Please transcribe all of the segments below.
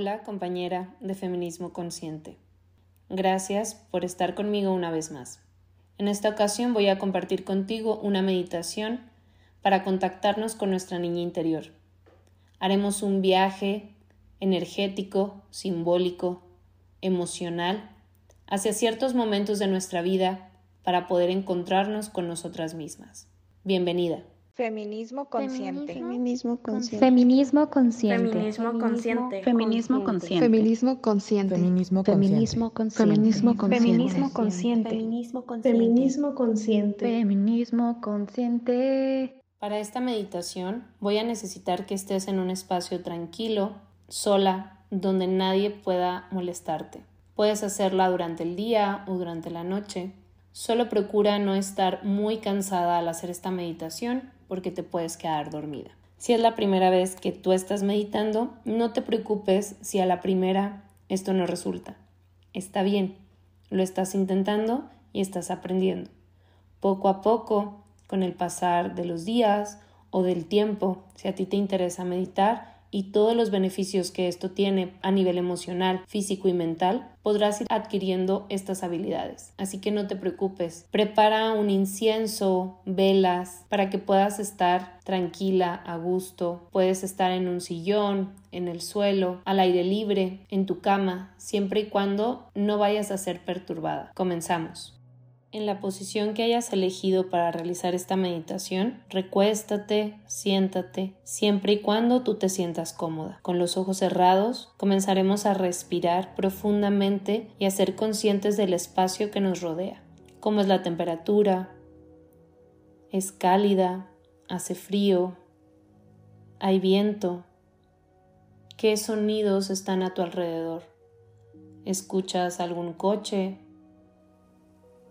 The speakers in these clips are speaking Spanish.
Hola compañera de Feminismo Consciente. Gracias por estar conmigo una vez más. En esta ocasión voy a compartir contigo una meditación para contactarnos con nuestra niña interior. Haremos un viaje energético, simbólico, emocional hacia ciertos momentos de nuestra vida para poder encontrarnos con nosotras mismas. Bienvenida. Feminismo consciente. Feminismo consciente. Feminismo consciente. Feminismo consciente. Feminismo consciente. Feminismo consciente. Feminismo Feminismo consciente. Feminismo consciente. Feminismo consciente. Feminismo consciente. Feminismo consciente. Para esta meditación voy a necesitar que estés en un espacio tranquilo, sola, donde nadie pueda molestarte. Puedes hacerla durante el día o durante la noche. Solo procura no estar muy cansada al hacer esta meditación porque te puedes quedar dormida. Si es la primera vez que tú estás meditando, no te preocupes si a la primera esto no resulta. Está bien, lo estás intentando y estás aprendiendo. Poco a poco, con el pasar de los días o del tiempo, si a ti te interesa meditar, y todos los beneficios que esto tiene a nivel emocional, físico y mental, podrás ir adquiriendo estas habilidades. Así que no te preocupes. Prepara un incienso, velas, para que puedas estar tranquila, a gusto. Puedes estar en un sillón, en el suelo, al aire libre, en tu cama, siempre y cuando no vayas a ser perturbada. Comenzamos. En la posición que hayas elegido para realizar esta meditación, recuéstate, siéntate, siempre y cuando tú te sientas cómoda. Con los ojos cerrados, comenzaremos a respirar profundamente y a ser conscientes del espacio que nos rodea. ¿Cómo es la temperatura? ¿Es cálida? ¿Hace frío? ¿Hay viento? ¿Qué sonidos están a tu alrededor? ¿Escuchas algún coche?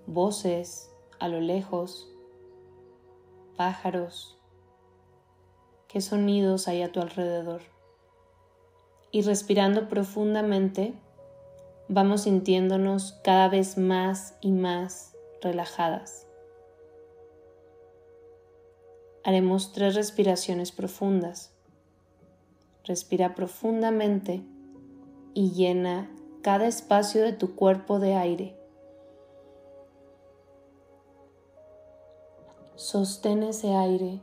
Voces a lo lejos, pájaros, qué sonidos hay a tu alrededor. Y respirando profundamente, vamos sintiéndonos cada vez más y más relajadas. Haremos tres respiraciones profundas. Respira profundamente y llena cada espacio de tu cuerpo de aire. Sostén ese aire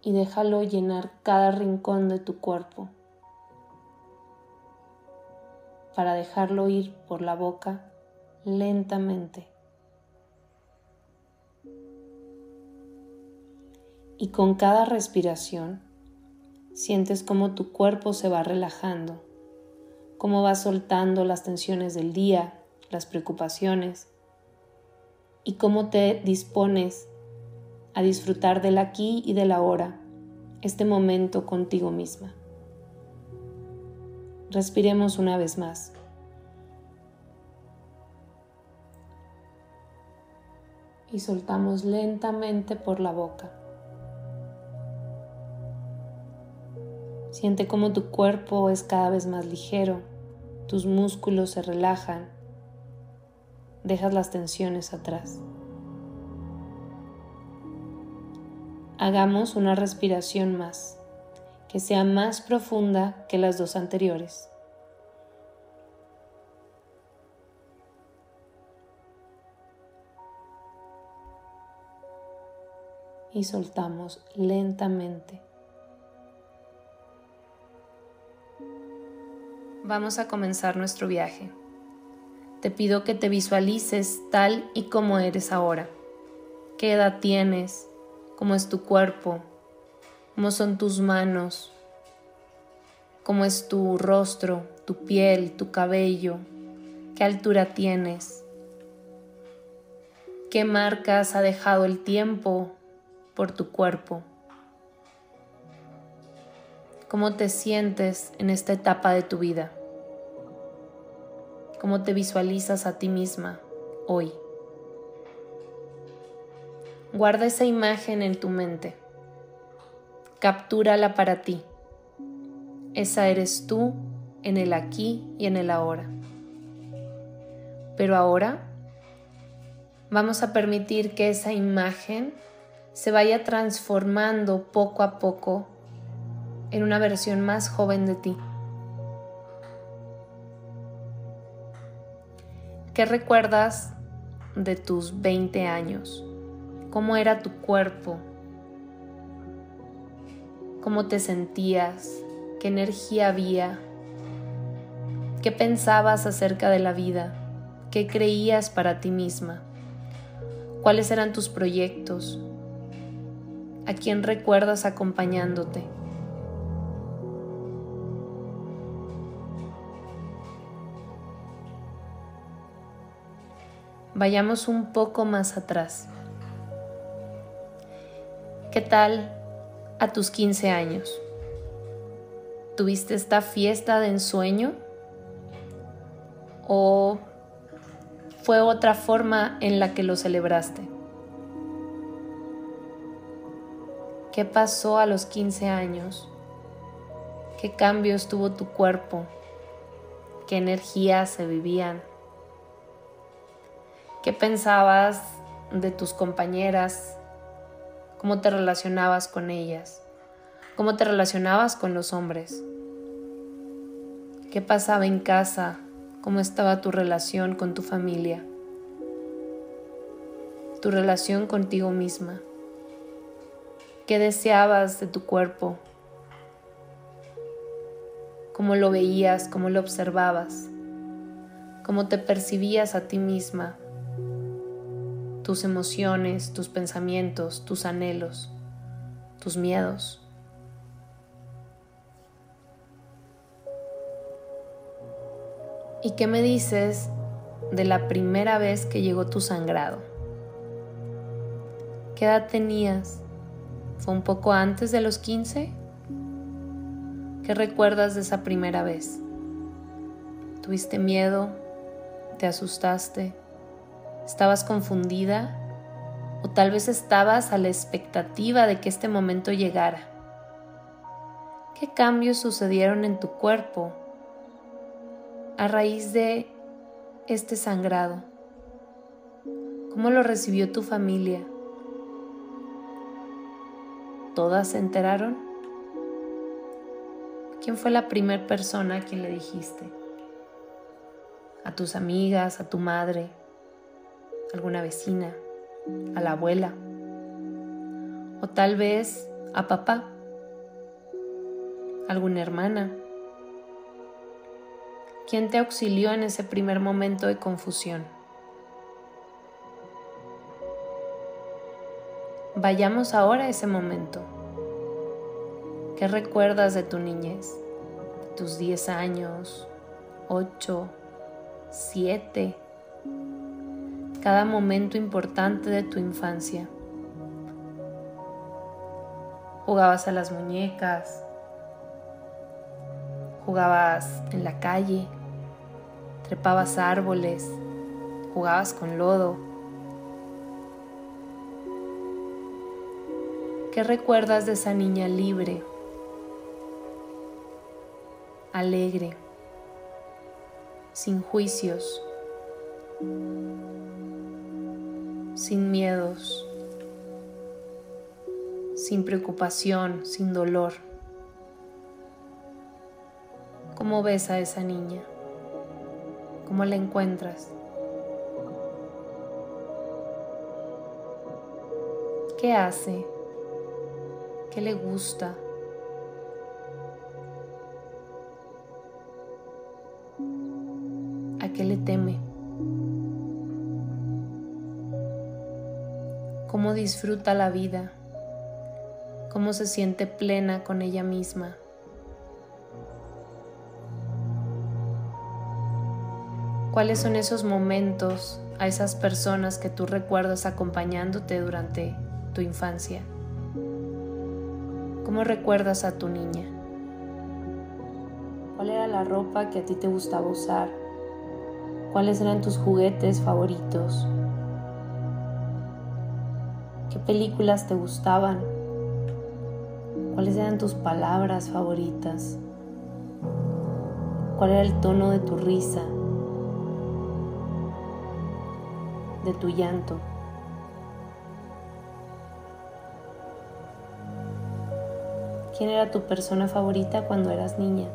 y déjalo llenar cada rincón de tu cuerpo para dejarlo ir por la boca lentamente. Y con cada respiración sientes como tu cuerpo se va relajando, cómo va soltando las tensiones del día, las preocupaciones y cómo te dispones a disfrutar del aquí y del ahora, este momento contigo misma. Respiremos una vez más. Y soltamos lentamente por la boca. Siente cómo tu cuerpo es cada vez más ligero, tus músculos se relajan, dejas las tensiones atrás. Hagamos una respiración más, que sea más profunda que las dos anteriores. Y soltamos lentamente. Vamos a comenzar nuestro viaje. Te pido que te visualices tal y como eres ahora. ¿Qué edad tienes? Cómo es tu cuerpo, cómo son tus manos, cómo es tu rostro, tu piel, tu cabello, qué altura tienes, qué marcas ha dejado el tiempo por tu cuerpo, cómo te sientes en esta etapa de tu vida, cómo te visualizas a ti misma hoy. Guarda esa imagen en tu mente. Captúrala para ti. Esa eres tú en el aquí y en el ahora. Pero ahora vamos a permitir que esa imagen se vaya transformando poco a poco en una versión más joven de ti. ¿Qué recuerdas de tus 20 años? ¿Cómo era tu cuerpo? ¿Cómo te sentías? ¿Qué energía había? ¿Qué pensabas acerca de la vida? ¿Qué creías para ti misma? ¿Cuáles eran tus proyectos? ¿A quién recuerdas acompañándote? Vayamos un poco más atrás. ¿Qué tal a tus 15 años? ¿Tuviste esta fiesta de ensueño? ¿O fue otra forma en la que lo celebraste? ¿Qué pasó a los 15 años? ¿Qué cambios tuvo tu cuerpo? ¿Qué energías se vivían? ¿Qué pensabas de tus compañeras? ¿Cómo te relacionabas con ellas? ¿Cómo te relacionabas con los hombres? ¿Qué pasaba en casa? ¿Cómo estaba tu relación con tu familia? Tu relación contigo misma. ¿Qué deseabas de tu cuerpo? ¿Cómo lo veías? ¿Cómo lo observabas? ¿Cómo te percibías a ti misma? Tus emociones, tus pensamientos, tus anhelos, tus miedos. ¿Y qué me dices de la primera vez que llegó tu sangrado? ¿Qué edad tenías? ¿Fue un poco antes de los 15? ¿Qué recuerdas de esa primera vez? ¿Tuviste miedo? ¿Te asustaste? ¿Estabas confundida? ¿O tal vez estabas a la expectativa de que este momento llegara? ¿Qué cambios sucedieron en tu cuerpo a raíz de este sangrado? ¿Cómo lo recibió tu familia? ¿Todas se enteraron? ¿Quién fue la primera persona a quien le dijiste? ¿A tus amigas, a tu madre? Alguna vecina, a la abuela o tal vez a papá, alguna hermana. ¿Quién te auxilió en ese primer momento de confusión? Vayamos ahora a ese momento. ¿Qué recuerdas de tu niñez? Tus 10 años, 8, 7, cada momento importante de tu infancia. Jugabas a las muñecas, jugabas en la calle, trepabas árboles, jugabas con lodo. ¿Qué recuerdas de esa niña libre, alegre, sin juicios? Sin miedos, sin preocupación, sin dolor. ¿Cómo ves a esa niña? ¿Cómo la encuentras? ¿Qué hace? ¿Qué le gusta? ¿A qué le teme? Cómo disfruta la vida, cómo se siente plena con ella misma. ¿Cuáles son esos momentos a esas personas que tú recuerdas acompañándote durante tu infancia? ¿Cómo recuerdas a tu niña? ¿Cuál era la ropa que a ti te gustaba usar? ¿Cuáles eran tus juguetes favoritos? ¿Qué películas te gustaban? ¿Cuáles eran tus palabras favoritas? ¿Cuál era el tono de tu risa? De tu llanto. ¿Quién era tu persona favorita cuando eras niña?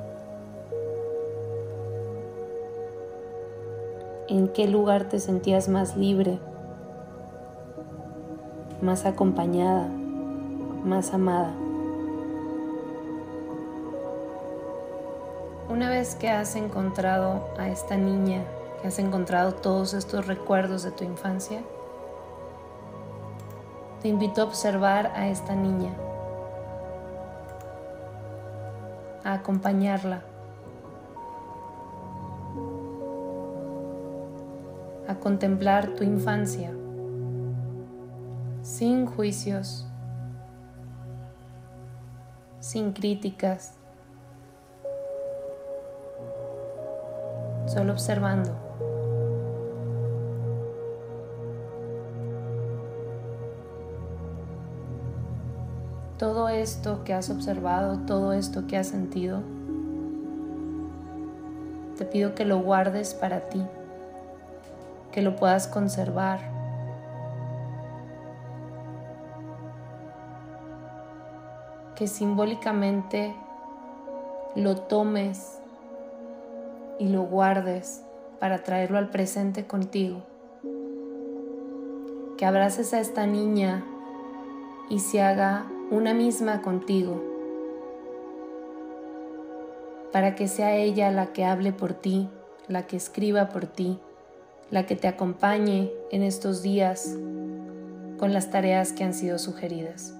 en qué lugar te sentías más libre, más acompañada, más amada. Una vez que has encontrado a esta niña, que has encontrado todos estos recuerdos de tu infancia, te invito a observar a esta niña, a acompañarla, a contemplar tu infancia sin juicios, sin críticas, solo observando. Todo esto que has observado, todo esto que has sentido, te pido que lo guardes para ti, que lo puedas conservar. Que simbólicamente lo tomes y lo guardes para traerlo al presente contigo. Que abraces a esta niña y se haga una misma contigo, para que sea ella la que hable por ti, la que escriba por ti, la que te acompañe en estos días con las tareas que han sido sugeridas,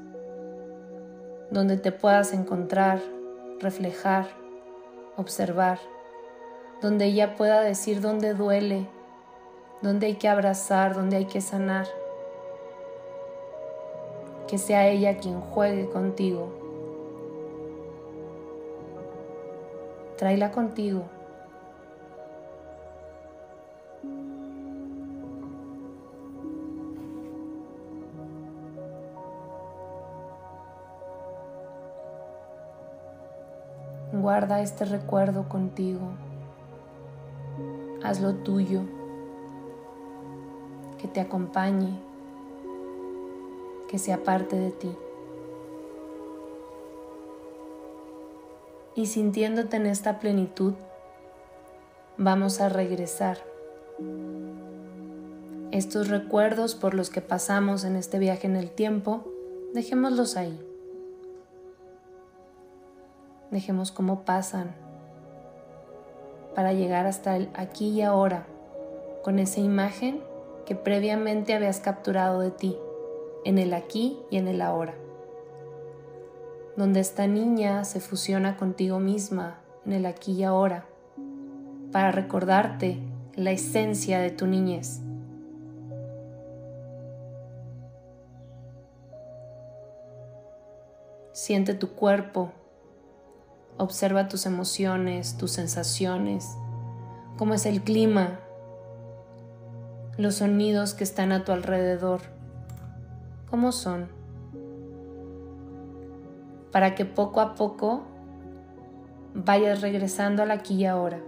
donde te puedas encontrar, reflejar, observar, donde ella pueda decir dónde duele, dónde hay que abrazar, dónde hay que sanar que sea ella quien juegue contigo. Tráela contigo. Guarda este recuerdo contigo. Hazlo tuyo. Que te acompañe que sea parte de ti. Y sintiéndote en esta plenitud, vamos a regresar. Estos recuerdos por los que pasamos en este viaje en el tiempo, dejémoslos ahí. Dejemos cómo pasan para llegar hasta el aquí y ahora con esa imagen que previamente habías capturado de ti en el aquí y en el ahora, donde esta niña se fusiona contigo misma en el aquí y ahora, para recordarte la esencia de tu niñez. Siente tu cuerpo, observa tus emociones, tus sensaciones, cómo es el clima, los sonidos que están a tu alrededor cómo son, para que poco a poco vayas regresando al aquí y ahora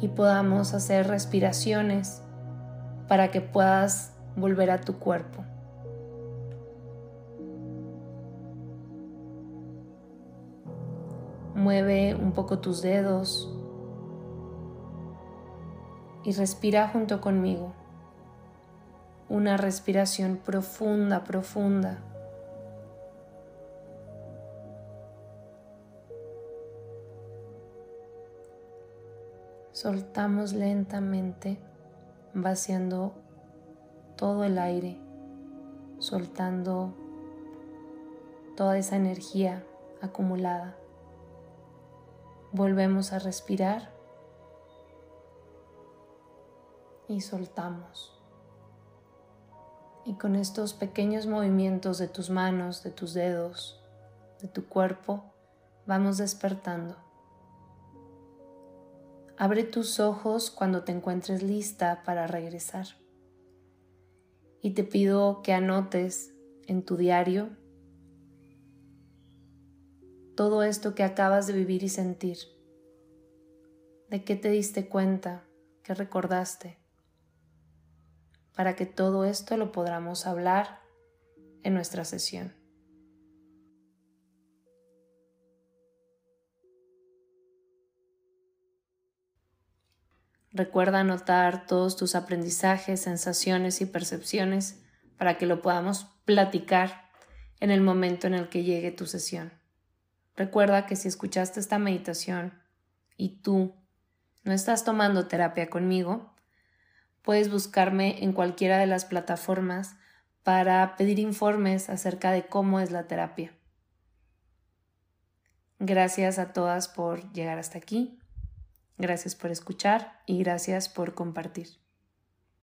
y podamos hacer respiraciones para que puedas volver a tu cuerpo. Mueve un poco tus dedos y respira junto conmigo una respiración profunda, profunda. Soltamos lentamente, vaciando todo el aire, soltando toda esa energía acumulada. Volvemos a respirar y soltamos. Y con estos pequeños movimientos de tus manos, de tus dedos, de tu cuerpo, vamos despertando. Abre tus ojos cuando te encuentres lista para regresar. Y te pido que anotes en tu diario todo esto que acabas de vivir y sentir. ¿De qué te diste cuenta? ¿Qué recordaste? para que todo esto lo podamos hablar en nuestra sesión. Recuerda anotar todos tus aprendizajes, sensaciones y percepciones para que lo podamos platicar en el momento en el que llegue tu sesión. Recuerda que si escuchaste esta meditación y tú no estás tomando terapia conmigo, puedes buscarme en cualquiera de las plataformas para pedir informes acerca de cómo es la terapia. Gracias a todas por llegar hasta aquí. Gracias por escuchar y gracias por compartir.